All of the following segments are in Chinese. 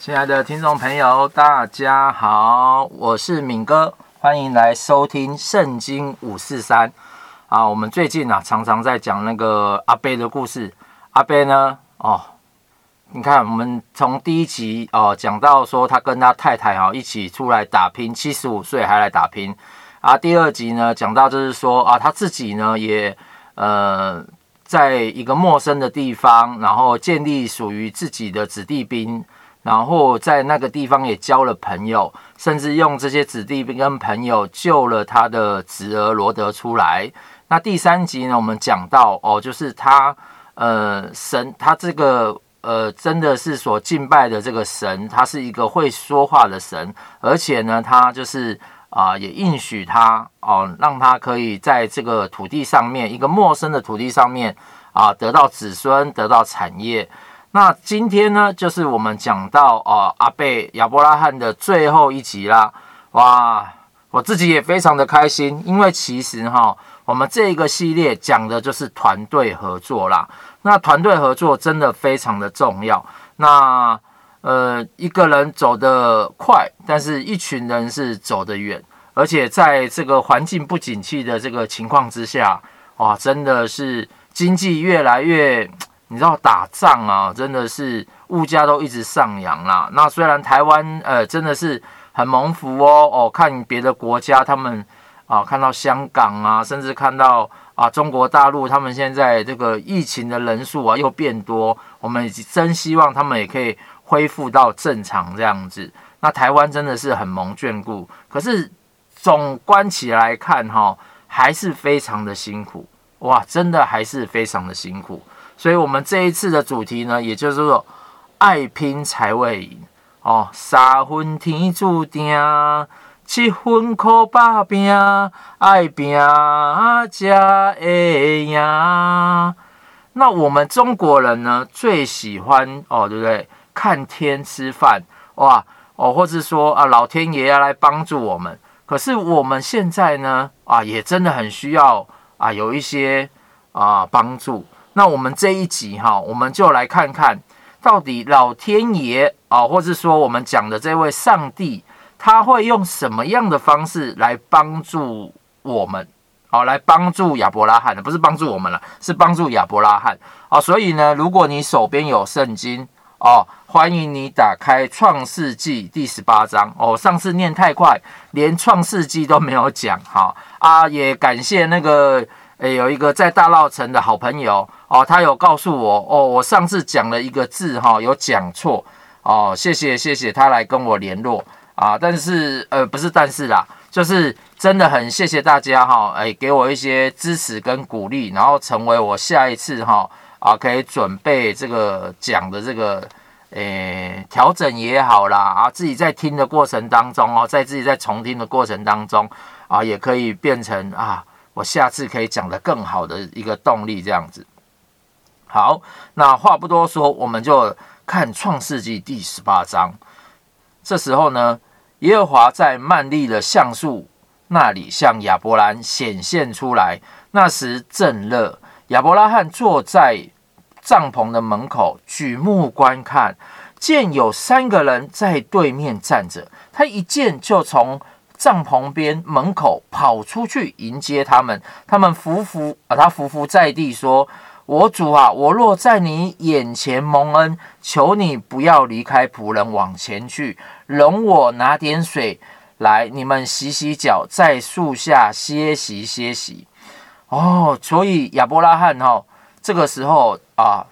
亲爱的听众朋友，大家好，我是敏哥，欢迎来收听《圣经五四三》啊。我们最近啊，常常在讲那个阿伯的故事。阿伯呢，哦，你看，我们从第一集哦讲到说，他跟他太太啊一起出来打拼，七十五岁还来打拼啊。第二集呢，讲到就是说啊，他自己呢也呃，在一个陌生的地方，然后建立属于自己的子弟兵。然后在那个地方也交了朋友，甚至用这些子弟跟朋友救了他的侄儿罗德出来。那第三集呢，我们讲到哦，就是他呃神，他这个呃真的是所敬拜的这个神，他是一个会说话的神，而且呢，他就是啊、也应许他哦，让他可以在这个土地上面，一个陌生的土地上面啊、得到子孙，得到产业。那今天呢，就是我们讲到哦，阿贝亚伯拉罕的最后一集啦。哇，我自己也非常的开心，因为其实哈，我们这个系列讲的就是团队合作啦。那团队合作真的非常的重要。那呃，一个人走得快，但是一群人是走得远。而且在这个环境不景气的这个情况之下，哇，真的是经济越来越。你知道打仗啊，真的是物价都一直上扬啦。那虽然台湾呃真的是很蒙福哦哦，看别的国家他们啊，看到香港啊，甚至看到啊中国大陆，他们现在这个疫情的人数啊又变多，我们真希望他们也可以恢复到正常这样子。那台湾真的是很蒙眷顾，可是总观起来看哈，还是非常的辛苦哇，真的还是非常的辛苦。所以，我们这一次的主题呢，也就是说，爱拼才会赢哦。三分天注定，七分靠打拼，爱拼才会赢。那我们中国人呢，最喜欢哦，对不对？看天吃饭哇哦，或者说啊，老天爷要来帮助我们。可是我们现在呢，啊，也真的很需要啊，有一些啊帮助。那我们这一集哈，我们就来看看到底老天爷啊，或者说我们讲的这位上帝，他会用什么样的方式来帮助我们？好，来帮助亚伯拉罕的，不是帮助我们了，是帮助亚伯拉罕。啊，所以呢，如果你手边有圣经哦，欢迎你打开创世纪第十八章哦。上次念太快，连创世纪都没有讲。哈啊，也感谢那个。诶，有一个在大稻城的好朋友哦，他有告诉我哦，我上次讲了一个字哈、有讲错哦，谢谢谢谢他来跟我联络啊，但是呃不是但是啦，就是真的很谢谢大家哈，诶，给我一些支持跟鼓励，然后成为我下一次哈啊可以准备这个讲的这个诶调整也好啦啊，自己在听的过程当中哦，在自己在重听的过程当中啊，也可以变成啊。我下次可以讲得更好的一个动力，这样子。好，那话不多说，我们就看创世纪第十八章。这时候呢，耶和华在曼利的橡树那里向亚伯兰显现出来。那时正热，亚伯拉罕坐在帐篷的门口，举目观看，见有三个人在对面站着。他一见就从帐篷边门口跑出去迎接他们，他们伏伏啊，他伏伏在地说：“我主啊，我若在你眼前蒙恩，求你不要离开仆人往前去，容我拿点水来，你们洗洗脚，在树下歇息歇息。”哦，所以亚伯拉罕哈、哦，这个时候啊。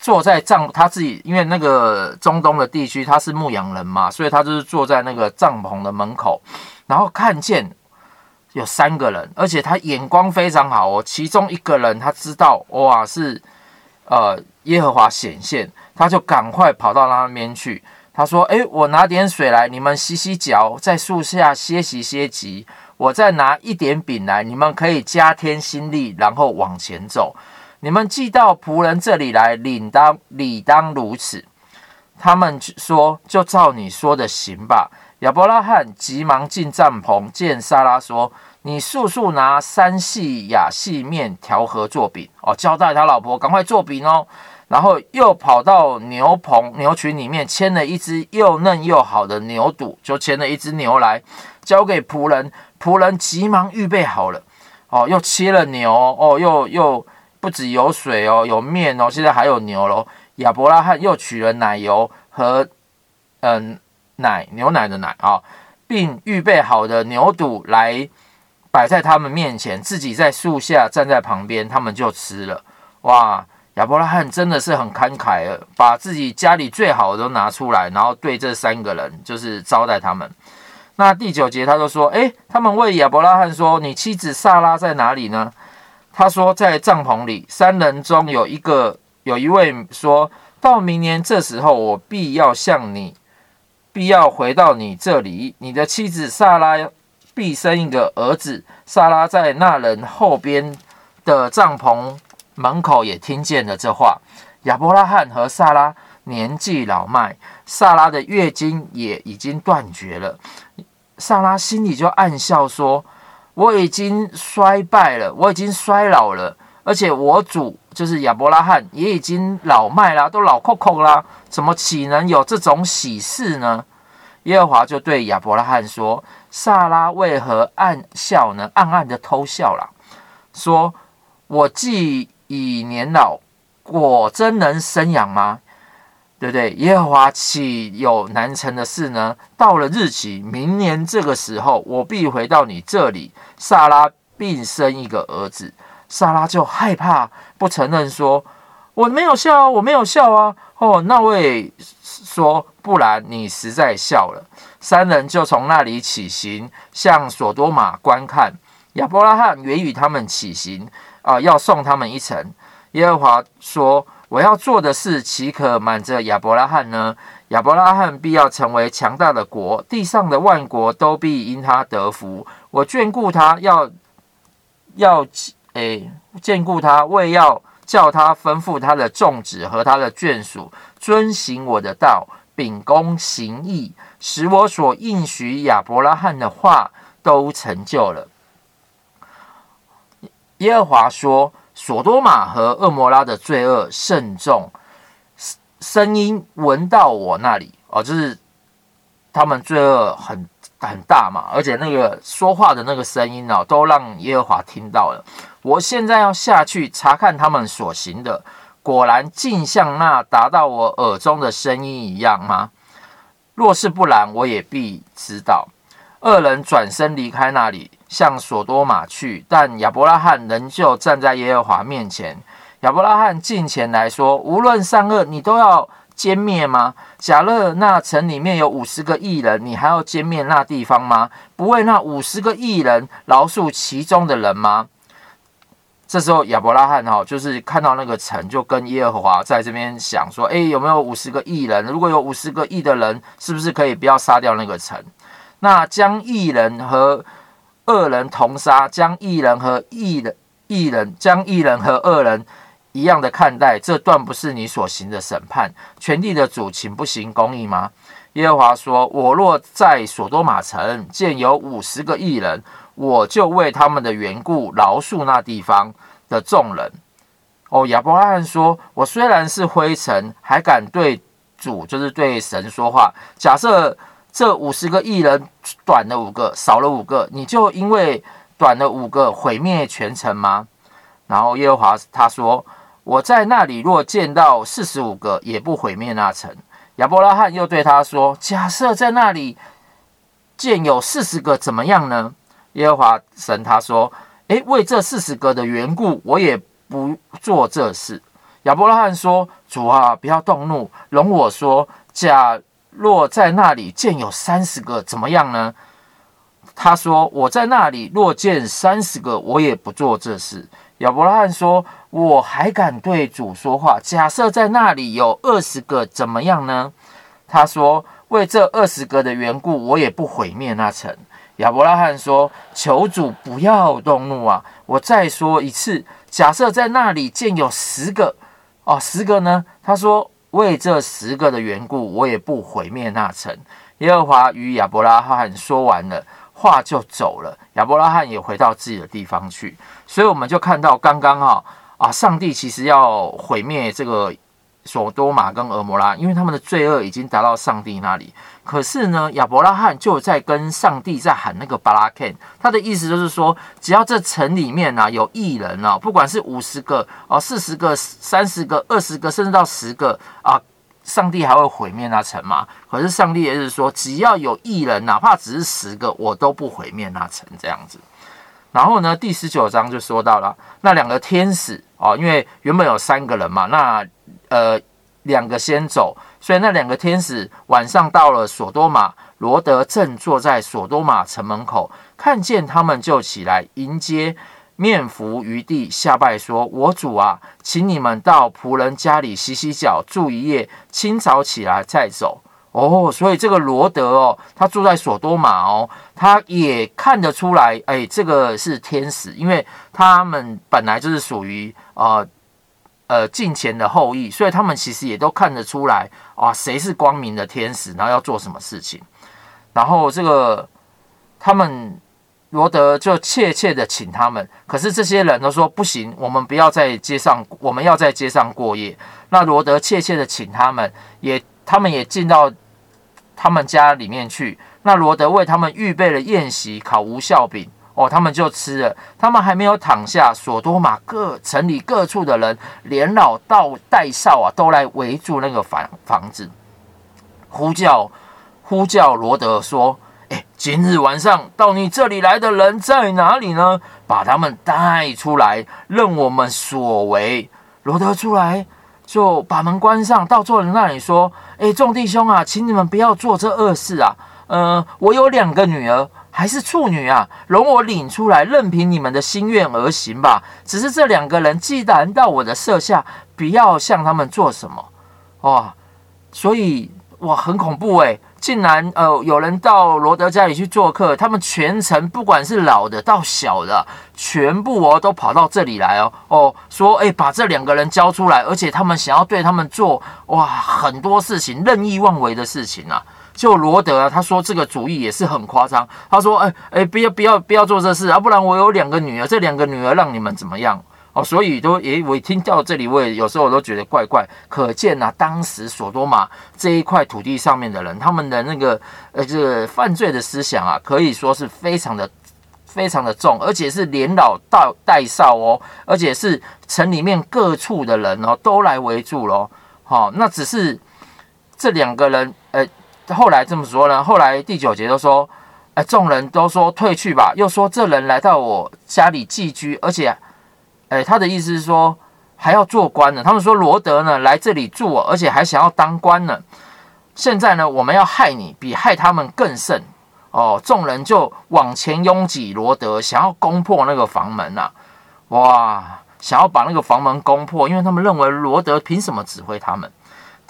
坐在帐，他自己因为那个中东的地区他是牧羊人嘛，所以他就是坐在那个帐篷的门口，然后看见有三个人，而且他眼光非常好哦。其中一个人他知道哇是呃耶和华显现，他就赶快跑到那边去。他说：“诶，我拿点水来，你们洗洗脚，在树下歇息歇息。我再拿一点饼来，你们可以加添心力，然后往前走。”你们寄到仆人这里来，理当理当如此。他们说：“就照你说的行吧。”亚伯拉罕急忙进帐篷，见撒拉说：“你速速拿三细亚细面调和做饼。”哦，交代他老婆赶快做饼哦。然后又跑到牛棚牛群里面牵了一只又嫩又好的牛犊，就牵了一只牛来交给仆人，仆人急忙预备好了，哦，又切了牛，哦，又又不止有水哦，有面哦，现在还有牛喽。亚伯拉罕又取了奶油和嗯奶牛奶的奶啊、并预备好的牛肚来摆在他们面前，自己在树下站在旁边，他们就吃了。哇，亚伯拉罕真的是很慷慨了，把自己家里最好的都拿出来，然后对这三个人就是招待他们。那第九节他就说：“诶，他们问亚伯拉罕说，你妻子萨拉在哪里呢？”他说：“在帐篷里。”三人中有一个。有一位说到明年这时候，我必要向你，必要回到你这里。你的妻子萨拉必生一个儿子。萨拉在那人后边的帐篷门口也听见了这话。亚伯拉罕和萨拉年纪老迈，萨拉的月经也已经断绝了。萨拉心里就暗笑说：“我已经衰败了，我已经衰老了。”而且我主就是亚伯拉罕也已经老迈啦，都老扣扣啦，怎么岂能有这种喜事呢？耶和华就对亚伯拉罕说：“撒拉为何暗笑呢？暗暗的偷笑啦，说：我既已年老，果真能生养吗？对不对？耶和华岂有难成的事呢？到了日期，明年这个时候，我必回到你这里，撒拉并生一个儿子。”撒拉就害怕，不承认说：“我没有笑，我没有笑啊。”哦，那位说：“不然你实在笑了。”三人就从那里起行，向所多玛观看。亚伯拉罕也与他们起行，啊、要送他们一程。耶和华说：“我要做的事，岂可瞒着亚伯拉罕呢？亚伯拉罕必要成为强大的国，地上的万国都必因他得福。我眷顾他要，要。”诶，眷顾他，为要叫他吩咐他的众子和他的眷属遵行我的道，秉公行义，使我所应许亚伯拉罕的话都成就了。耶和华说：“所多玛和蛾摩拉的罪恶甚重，声音闻到我那里哦，就是他们罪恶很很大嘛，而且那个说话的那个声音哦，都让耶和华听到了。”我现在要下去查看他们所行的，果然竟像那达到我耳中的声音一样吗？若是不然，我也必知道。二人转身离开那里，向所多玛去，但亚伯拉罕仍旧站在耶和华面前。亚伯拉罕近前来说：“无论善恶，你都要歼灭吗？假若那城里面有五十个艺人，你还要歼灭那地方吗？不为那五十个艺人饶恕其中的人吗？”这时候亚伯拉罕哈，就是看到那个城，就跟耶和华在这边想说：哎，有没有五十个艺人？如果有五十个艺的人，是不是可以不要杀掉那个城？那将艺人和恶人同杀，将义人和义人义人将义人和恶人一样的看待，这断不是你所行的审判。全地的主，请不行公义吗？耶和华说：我若在所多玛城见有五十个义人。我就为他们的缘故饶恕那地方的众人。哦，亚伯拉罕说：“我虽然是灰尘，还敢对主，就是对神说话。假设这五十个艺人短了五个，少了五个，你就因为短了五个毁灭全城吗？”然后耶和华他说：“我在那里若见到四十五个，也不毁灭那城。”亚伯拉罕又对他说：“假设在那里见有四十个，怎么样呢？”耶和华神他说：“诶，为这四十个的缘故，我也不做这事。”亚伯拉罕说：“主啊，不要动怒，容我说，假若在那里见有三十个，怎么样呢？”他说：“我在那里若见三十个，我也不做这事。”亚伯拉罕说：“我还敢对主说话。假设在那里有二十个，怎么样呢？”他说：“为这二十个的缘故，我也不毁灭那城。”亚伯拉罕说：“求主不要动怒啊！我再说一次，假设在那里见有十个，哦，十个呢？他说：为这十个的缘故，我也不毁灭那城。耶和华与亚伯拉罕说完了话，就走了。亚伯拉罕也回到自己的地方去。所以我们就看到刚刚哈啊，上帝其实要毁灭这个索多玛跟俄摩拉，因为他们的罪恶已经达到上帝那里。可是呢，亚伯拉罕就在跟上帝在喊那个巴拉肯，他的意思就是说，只要这城里面啊有义人啊，不管是五十个哦、四十个、三十个、二十个，甚至到十个啊，上帝还会毁灭那城吗？可是上帝也是说，只要有义人，哪怕只是十个，我都不毁灭那城这样子。然后呢，第十九章就说到了那两个天使哦，因为原本有三个人嘛，那呃两个先走，所以那两个天使晚上到了索多玛，罗德正坐在索多玛城门口，看见他们就起来迎接，面伏于地下拜说：“我主啊，请你们到仆人家里洗洗脚，住一夜，清早起来再走。”哦，所以这个罗德哦，他住在索多玛哦，他也看得出来，哎，这个是天使，因为他们本来就是属于呃呃敬虔的后裔，所以他们其实也都看得出来啊，谁是光明的天使，然后要做什么事情。然后这个他们罗德就切切的请他们，可是这些人都说不行，我们不要在街上，我们要在街上过夜。那罗德切切的请他们，也。他们也进到他们家里面去。那罗德为他们预备了宴席，烤无酵饼哦，他们就吃了。他们还没有躺下，索多玛各城里各处的人，连老到带少啊，都来围住那个房房子，呼叫呼叫罗德说：“哎，今日晚上到你这里来的人在哪里呢？把他们带出来，任我们所为。”罗德出来。就把门关上，到众人那里说：“诶，众弟兄啊，请你们不要做这恶事啊！呃，我有两个女儿，还是处女啊，容我领出来，任凭你们的心愿而行吧。只是这两个人既然到我的舍下，不要向他们做什么。哇，所以哇，很恐怖诶。竟然呃，有人到罗德家里去做客，他们全城不管是老的到小的，全部哦都跑到这里来哦哦，说诶，把这两个人交出来，而且他们想要对他们做哇很多事情，任意妄为的事情啊。就罗德啊，他说这个主意也是很夸张，他说哎哎，不要不要不要做这事啊，不然我有两个女儿，这两个女儿让你们怎么样？哦，所以都诶，我听到这里，我也有时候我都觉得怪怪。可见呐、啊，当时索多玛这一块土地上面的人，他们的那个呃，这个犯罪的思想啊，可以说是非常的非常的重，而且是连老带带少哦，而且是城里面各处的人哦，都来围住咯。好、哦，那只是这两个人，呃，后来这么说呢？后来第九节都说，哎，众人都说退去吧，又说这人来到我家里寄居，而且。哎，他的意思是说还要做官呢。他们说罗德呢来这里住，而且还想要当官呢。现在呢，我们要害你，比害他们更甚哦。众人就往前拥挤罗德，想要攻破那个房门呐、哇，想要把那个房门攻破，因为他们认为罗德凭什么指挥他们？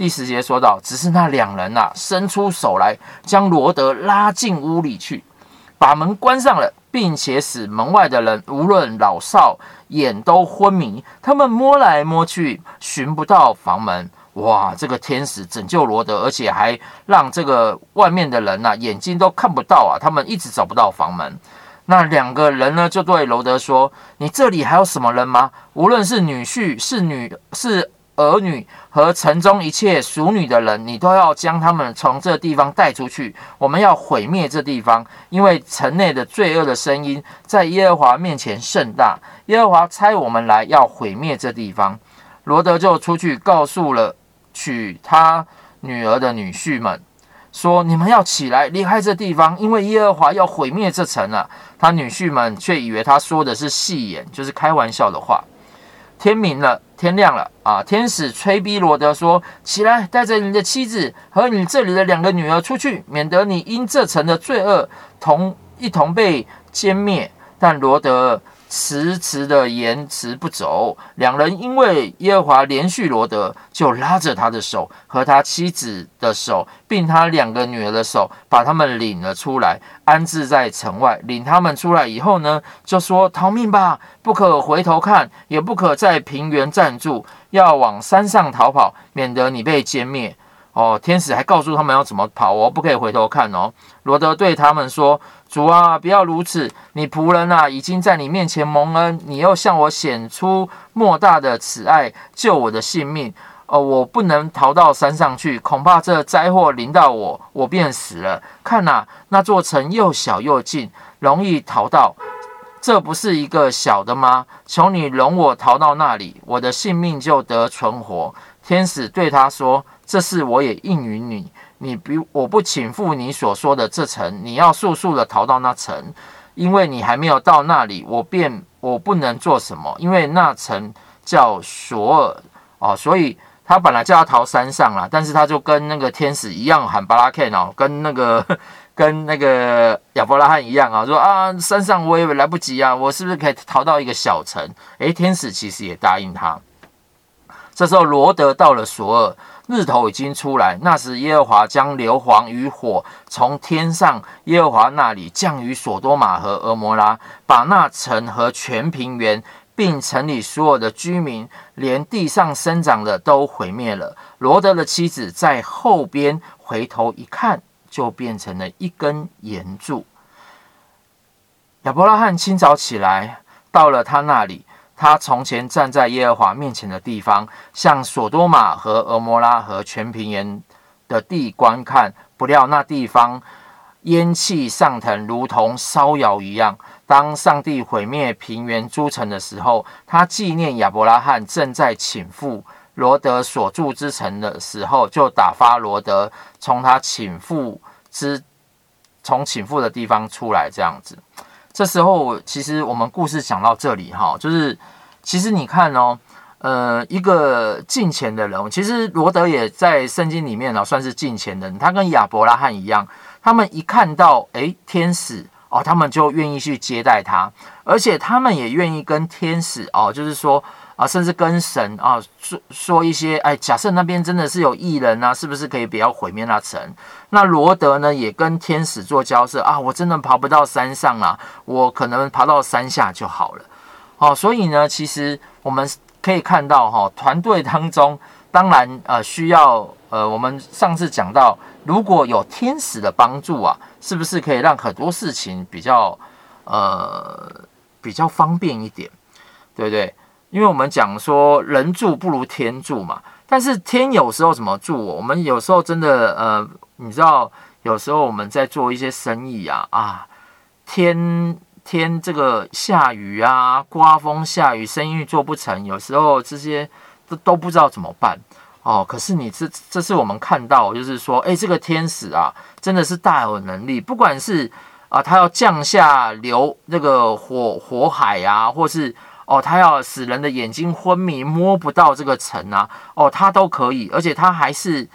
第十节说到，只是那两人呐、啊，伸出手来，将罗德拉进屋里去，把门关上了。并且使门外的人无论老少眼都昏迷，他们摸来摸去寻不到房门。哇！这个天使拯救罗德，而且还让这个外面的人呐、啊、眼睛都看不到啊，他们一直找不到房门。那两个人呢就对罗德说：“你这里还有什么人吗？无论是女婿是女是。”儿女和城中一切属女的人，你都要将他们从这地方带出去。我们要毁灭这地方，因为城内的罪恶的声音在耶和华面前甚大。耶和华差我们来要毁灭这地方。罗德就出去告诉了娶他女儿的女婿们，说：“你们要起来离开这地方，因为耶和华要毁灭这城了。”他女婿们却以为他说的是戏言，就是开玩笑的话。天明了，天亮了啊！天使催逼罗德说：“起来，带着你的妻子和你这里的两个女儿出去，免得你因这城的罪恶同一同被歼灭。”但罗德。迟迟的延迟不走，两人因为耶和华怜恤罗德，就拉着他的手和他妻子的手，并他两个女儿的手，把他们领了出来，安置在城外。领他们出来以后呢，就说：“逃命吧，不可回头看，也不可在平原站住，要往山上逃跑，免得你被歼灭。”哦，天使还告诉他们要怎么跑哦，不可以回头看哦。罗德对他们说：“主啊，不要如此！你仆人啊，已经在你面前蒙恩，你又向我显出莫大的慈爱，救我的性命。哦，我不能逃到山上去，恐怕这灾祸临到我，我便死了。看呐、啊，那座城又小又近，容易逃到，这不是一个小的吗？求你容我逃到那里，我的性命就得存活。天使对他说：“这事我也应允你，你比我不请赴你所说的这城，你要速速的逃到那城，因为你还没有到那里，我便我不能做什么，因为那城叫索尔哦，所以。”他本来就要逃山上了，但是他就跟那个天使一样喊巴拉肯哦，跟那个跟那个亚伯拉罕一样啊，说啊山上我也来不及啊，我是不是可以逃到一个小城？诶，天使其实也答应他。这时候罗德到了索尔，日头已经出来，那时耶和华将硫磺与火从天上耶和华那里降于所多玛和蛾摩拉，把那城和全平原。并城里所有的居民，连地上生长的都毁灭了。罗德的妻子在后边回头一看，就变成了一根岩柱。亚伯拉罕清早起来，到了他那里，他从前站在耶和华面前的地方，向所多玛和蛾摩拉和全平原的地观看，不料那地方烟气上腾，如同烧窑一样。当上帝毁灭平原诸城的时候，他纪念亚伯拉罕正在倾覆罗德所住之城的时候，就打发罗德从他倾覆之从倾覆的地方出来。这样子，这时候其实我们故事讲到这里哈，就是其实你看哦，呃，一个敬虔的人，其实罗德也在圣经里面呢，算是敬虔的人。他跟亚伯拉罕一样，他们一看到诶天使。哦，他们就愿意去接待他，而且他们也愿意跟天使哦，就是说啊，甚至跟神啊说说一些，哎，假设那边真的是有异人啊，是不是可以不要毁灭那城？那罗德呢，也跟天使做交涉啊，我真的爬不到山上啊，我可能爬到山下就好了。哦，所以呢，其实我们可以看到哈，团队当中当然呃需要呃，我们上次讲到，如果有天使的帮助啊。是不是可以让很多事情比较呃比较方便一点，对不对？因为我们讲说人助不如天助嘛，但是天有时候怎么助我？我们有时候真的呃，你知道，有时候我们在做一些生意啊啊，天天这个下雨啊，刮风下雨，生意做不成，有时候这些都都不知道怎么办。哦，可是你这这是我们看到，就是说，哎，这个天使啊，真的是大有能力。不管是啊，他要降下流那个火火海啊，或是哦，他要使人的眼睛昏迷，摸不到这个城啊，哦，他都可以，而且他还是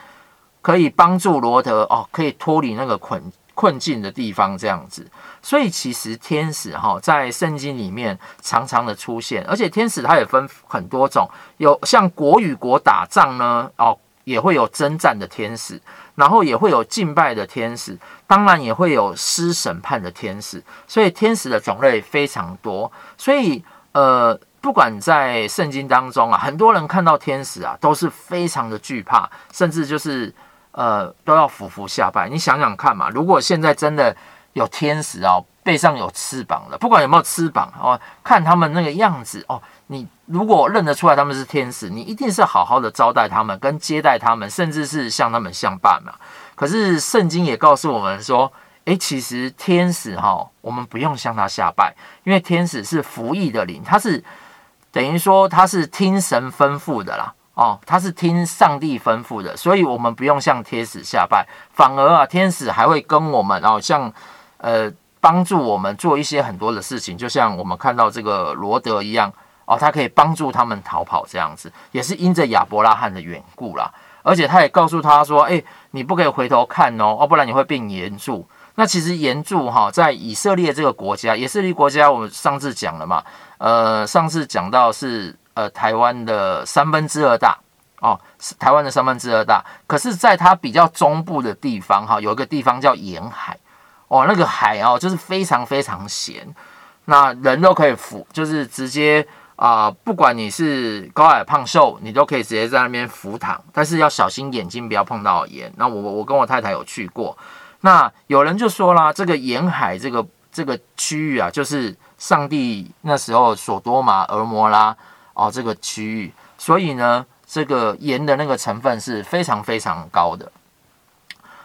可以帮助罗德哦，可以脱离那个困困境的地方这样子。所以其实天使哈在圣经里面常常的出现，而且天使它也分很多种，有像国与国打仗呢，哦，也会有征战的天使，然后也会有敬拜的天使，当然也会有施审判的天使，所以天使的种类非常多。所以呃，不管在圣经当中啊，很多人看到天使啊，都是非常的惧怕，甚至就是呃都要俯伏下拜。你想想看嘛，如果现在真的。有天使哦，背上有翅膀了，不管有没有翅膀哦，看他们那个样子哦，你如果认得出来他们是天使，你一定是好好的招待他们，跟接待他们，甚至是向他们相伴嘛。可是圣经也告诉我们说，诶，其实天使哈、我们不用向他下拜，因为天使是服役的灵，他是等于说他是听神吩咐的啦。哦，他是听上帝吩咐的，所以我们不用向天使下拜，反而啊，天使还会跟我们哦，像。呃，帮助我们做一些很多的事情，就像我们看到这个罗德一样哦，他可以帮助他们逃跑这样子，也是因着亚伯拉罕的缘故啦。而且他也告诉他说：“哎，你不可以回头看哦，哦，不然你会变盐柱。”那其实盐柱哈，在以色列这个国家，以色列国家我们上次讲了嘛，呃，上次讲到是呃台湾的三分之二大哦，台湾的三分之二大。可是，在它比较中部的地方哈，有一个地方叫盐海。哦，那个海哦，就是非常非常咸，那人都可以浮，就是直接啊、不管你是高矮胖瘦，你都可以直接在那边浮躺，但是要小心眼睛不要碰到盐。那我我跟我太太有去过，那有人就说啦，这个沿海这个这个区域啊，就是上帝那时候所多玛、蛾摩拉哦这个区域，所以呢，这个盐的那个成分是非常非常高的。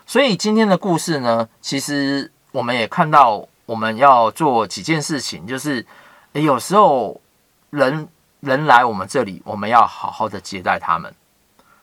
所以今天的故事呢，其实我们也看到，我们要做几件事情，就是有时候人人来我们这里，我们要好好的接待他们，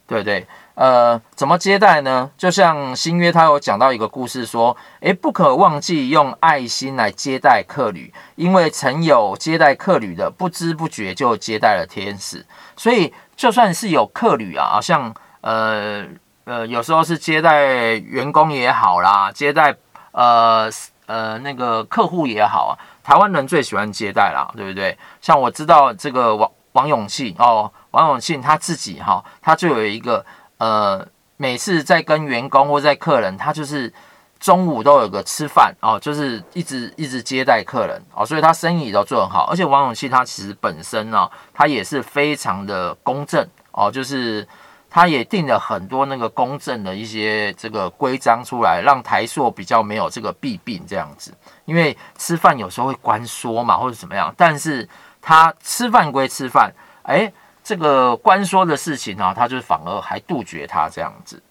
对不对？呃，怎么接待呢？就像新约他有讲到一个故事，说，诶不可忘记用爱心来接待客旅，因为曾有接待客旅的，不知不觉就接待了天使。所以就算是有客旅啊，好像呃。呃，有时候是接待员工也好啦，接待呃呃那个客户也好啊，台湾人最喜欢接待啦，对不对？像我知道这个王王永庆哦，王永庆他自己哈、他就有一个呃，每次在跟员工或在客人，他就是中午都有个吃饭哦，就是一直一直接待客人哦，所以他生意都做很好。而且王永庆他其实本身呢、他也是非常的公正哦，就是。他也定了很多那个公正的一些这个规章出来，让台塑比较没有这个弊病这样子。因为吃饭有时候会关说嘛，或者怎么样，但是他吃饭归吃饭，哎，这个官说的事情啊，他就反而还杜绝他这样子。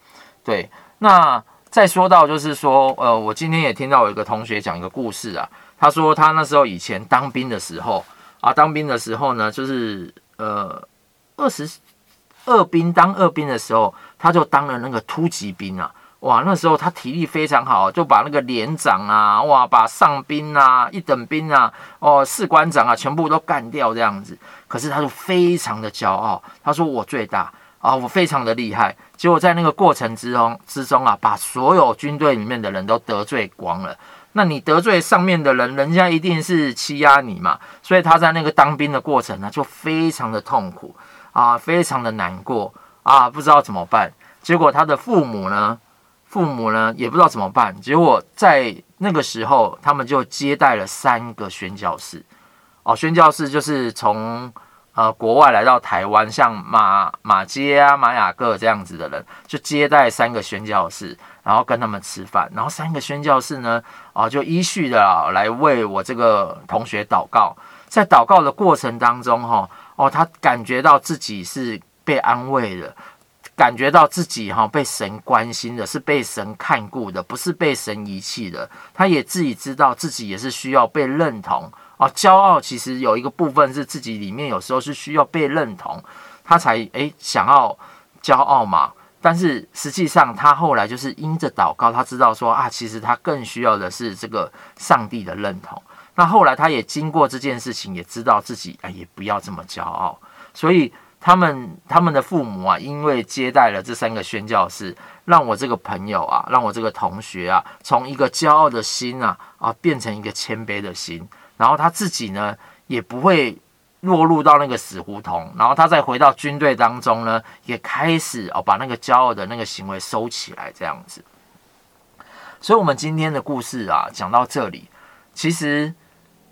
对，那再说到就是说，呃，我今天也听到有一个同学讲一个故事啊，他说他那时候以前当兵的时候啊，当兵的时候呢，就是呃二十。二兵当二兵的时候，他就当了那个突击兵啊！哇，那时候他体力非常好，就把那个连长啊，哇，把上兵啊、一等兵啊、哦，士官长啊，全部都干掉这样子。可是他就非常的骄傲，他说我最大啊，我非常的厉害。结果在那个过程之中之中啊，把所有军队里面的人都得罪光了。那你得罪上面的人，人家一定是欺压你嘛。所以他在那个当兵的过程呢，就非常的痛苦。啊，非常的难过啊，不知道怎么办。结果他的父母呢，父母呢也不知道怎么办。结果在那个时候，他们就接待了三个宣教士。哦，宣教士就是从呃国外来到台湾，像马马街啊、马雅各这样子的人，就接待三个宣教士，然后跟他们吃饭。然后三个宣教士呢，啊，就依序的来为我这个同学祷告。在祷告的过程当中，哈。哦，他感觉到自己是被安慰的，感觉到自己哈被神关心的，是被神看顾的，不是被神遗弃的。他也自己知道自己也是需要被认同。哦，骄傲其实有一个部分是自己里面有时候是需要被认同，他才诶想要骄傲嘛。但是实际上他后来就是因着祷告，他知道说啊，其实他更需要的是这个上帝的认同。那后来，他也经过这件事情，也知道自己啊，也不要这么骄傲。所以他们他们的父母啊，因为接待了这三个宣教士，让我这个朋友啊，让我这个同学啊，从一个骄傲的心啊啊，变成一个谦卑的心。然后他自己呢，也不会落入到那个死胡同。然后他再回到军队当中呢，也开始哦，把那个骄傲的那个行为收起来，这样子。所以，我们今天的故事啊，讲到这里，其实。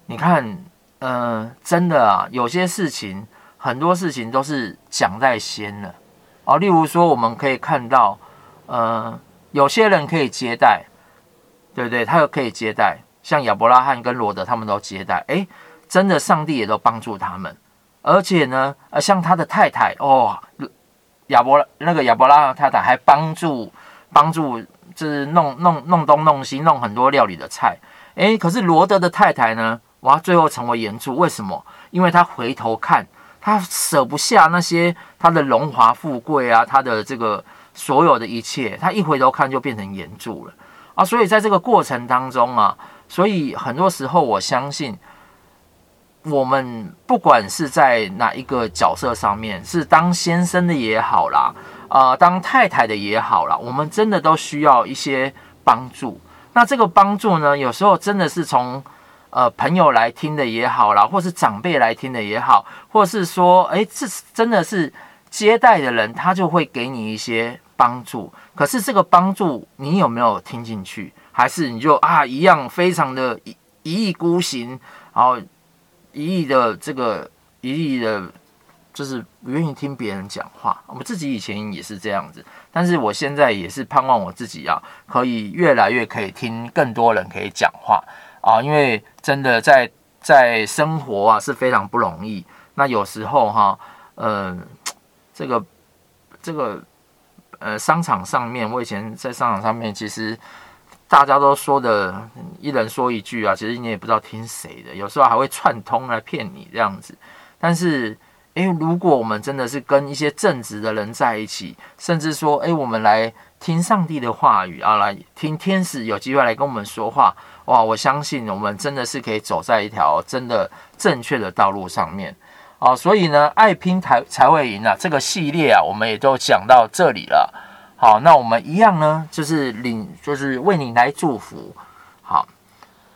你看，嗯、真的啊，有些事情，很多事情都是讲在先了哦。例如说，我们可以看到，呃，有些人可以接待，对不对？他又可以接待，像亚伯拉罕跟罗德他们都接待，诶，真的，上帝也都帮助他们。而且呢，呃，像他的太太哦，亚伯那个亚伯拉罕太太还帮助帮助，就是弄弄弄东弄西，弄很多料理的菜。诶，可是罗德的太太呢？哇！最后成为盐柱，为什么？因为他回头看，他舍不下那些他的荣华富贵啊，他的这个所有的一切，他一回头看就变成盐柱了啊！所以在这个过程当中啊，所以很多时候我相信，我们不管是在哪一个角色上面，是当先生的也好啦，啊、呃，当太太的也好啦，我们真的都需要一些帮助。那这个帮助呢，有时候真的是从。呃，朋友来听的也好啦，或是长辈来听的也好，或是说，诶，这是真的是接待的人，他就会给你一些帮助。可是这个帮助你有没有听进去？还是你就啊一样非常的一一意孤行，然后一意的这个一意的，就是不愿意听别人讲话。我们自己以前也是这样子，但是我现在也是盼望我自己啊，可以越来越可以听更多人可以讲话。啊，因为真的在在生活啊是非常不容易。那有时候哈，嗯、呃，这个这个呃商场上面，我以前在商场上面，其实大家都说的一人说一句啊，其实你也不知道听谁的，有时候还会串通来骗你这样子。但是，诶，如果我们真的是跟一些正直的人在一起，甚至说，诶，我们来听上帝的话语啊，来听天使有机会来跟我们说话，哇，我相信我们真的是可以走在一条真的正确的道路上面。哦，所以呢，爱拼才才会赢啊！这个系列啊，我们也都讲到这里了。好，那我们一样呢，就是领，就是为你来祝福。好，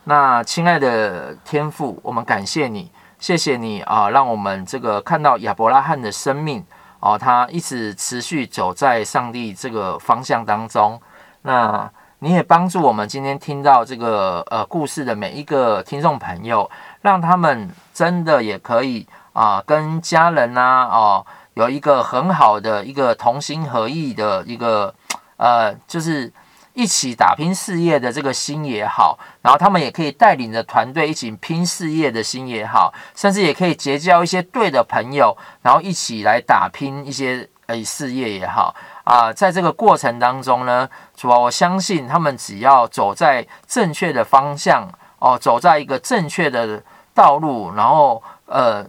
那亲爱的天父，我们感谢你，谢谢你啊，让我们这个看到亚伯拉罕的生命哦，他一直持续走在上帝这个方向当中。那你也帮助我们今天听到这个呃故事的每一个听众朋友，让他们真的也可以。啊，跟家人呐、哦，有一个很好的一个同心合意的一个，呃，就是一起打拼事业的这个心也好，然后他们也可以带领着团队一起拼事业的心也好，甚至也可以结交一些对的朋友，然后一起来打拼一些呃事业也好啊，在这个过程当中呢，主要我相信他们只要走在正确的方向哦，走在一个正确的道路，然后呃。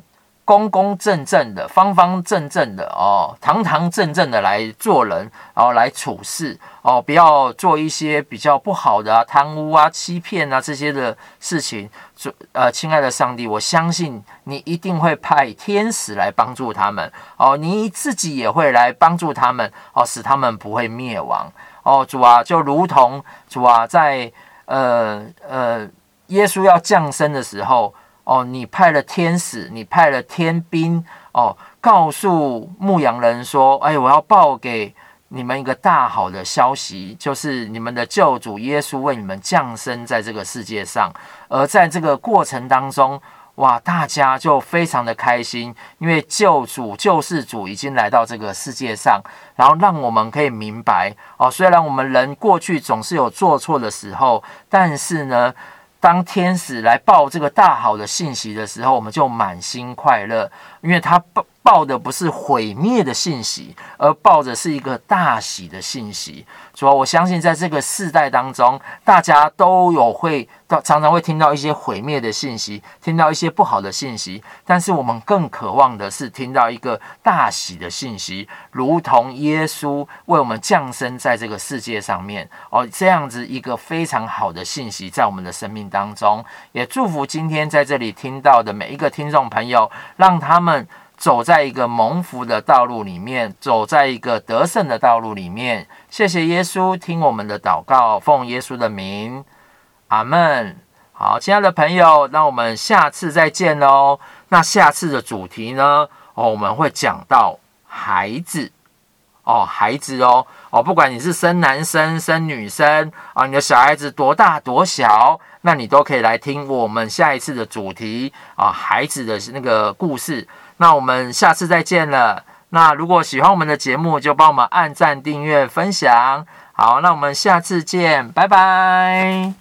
公公正正的，方方正正的哦，堂堂正正的来做人，然后来处事哦，不要做一些比较不好的啊，贪污啊、欺骗啊这些的事情。主呃，亲爱的上帝，我相信你一定会派天使来帮助他们哦，你自己也会来帮助他们哦，使他们不会灭亡哦。主啊，就如同主啊，在呃呃，耶稣要降生的时候。哦，你派了天使，你派了天兵，哦，告诉牧羊人说：“哎，我要报给你们一个大好的消息，就是你们的救主耶稣为你们降生在这个世界上。而在这个过程当中，哇，大家就非常的开心，因为救主救世主已经来到这个世界上，然后让我们可以明白，哦，虽然我们人过去总是有做错的时候，但是呢。”当天使来报这个大好的信息的时候，我们就满心快乐，因为他报报的不是毁灭的信息，而报的是一个大喜的信息。主要我相信，在这个世代当中，大家都有会到常常会听到一些毁灭的信息，听到一些不好的信息。但是我们更渴望的是听到一个大喜的信息，如同耶稣为我们降生在这个世界上面哦，这样子一个非常好的信息在我们的生命当中。也祝福今天在这里听到的每一个听众朋友，让他们。走在一个蒙福的道路里面，走在一个得胜的道路里面。谢谢耶稣，听我们的祷告，奉耶稣的名，阿门。好，亲爱的朋友，那我们下次再见喽。那下次的主题呢？哦，我们会讲到孩子哦，孩子哦哦，不管你是生男生生女生啊，你的小孩子多大多小，那你都可以来听我们下一次的主题啊，孩子的那个故事。那我们下次再见了。那如果喜欢我们的节目，就帮我们按赞、订阅、分享。好，那我们下次见，拜拜。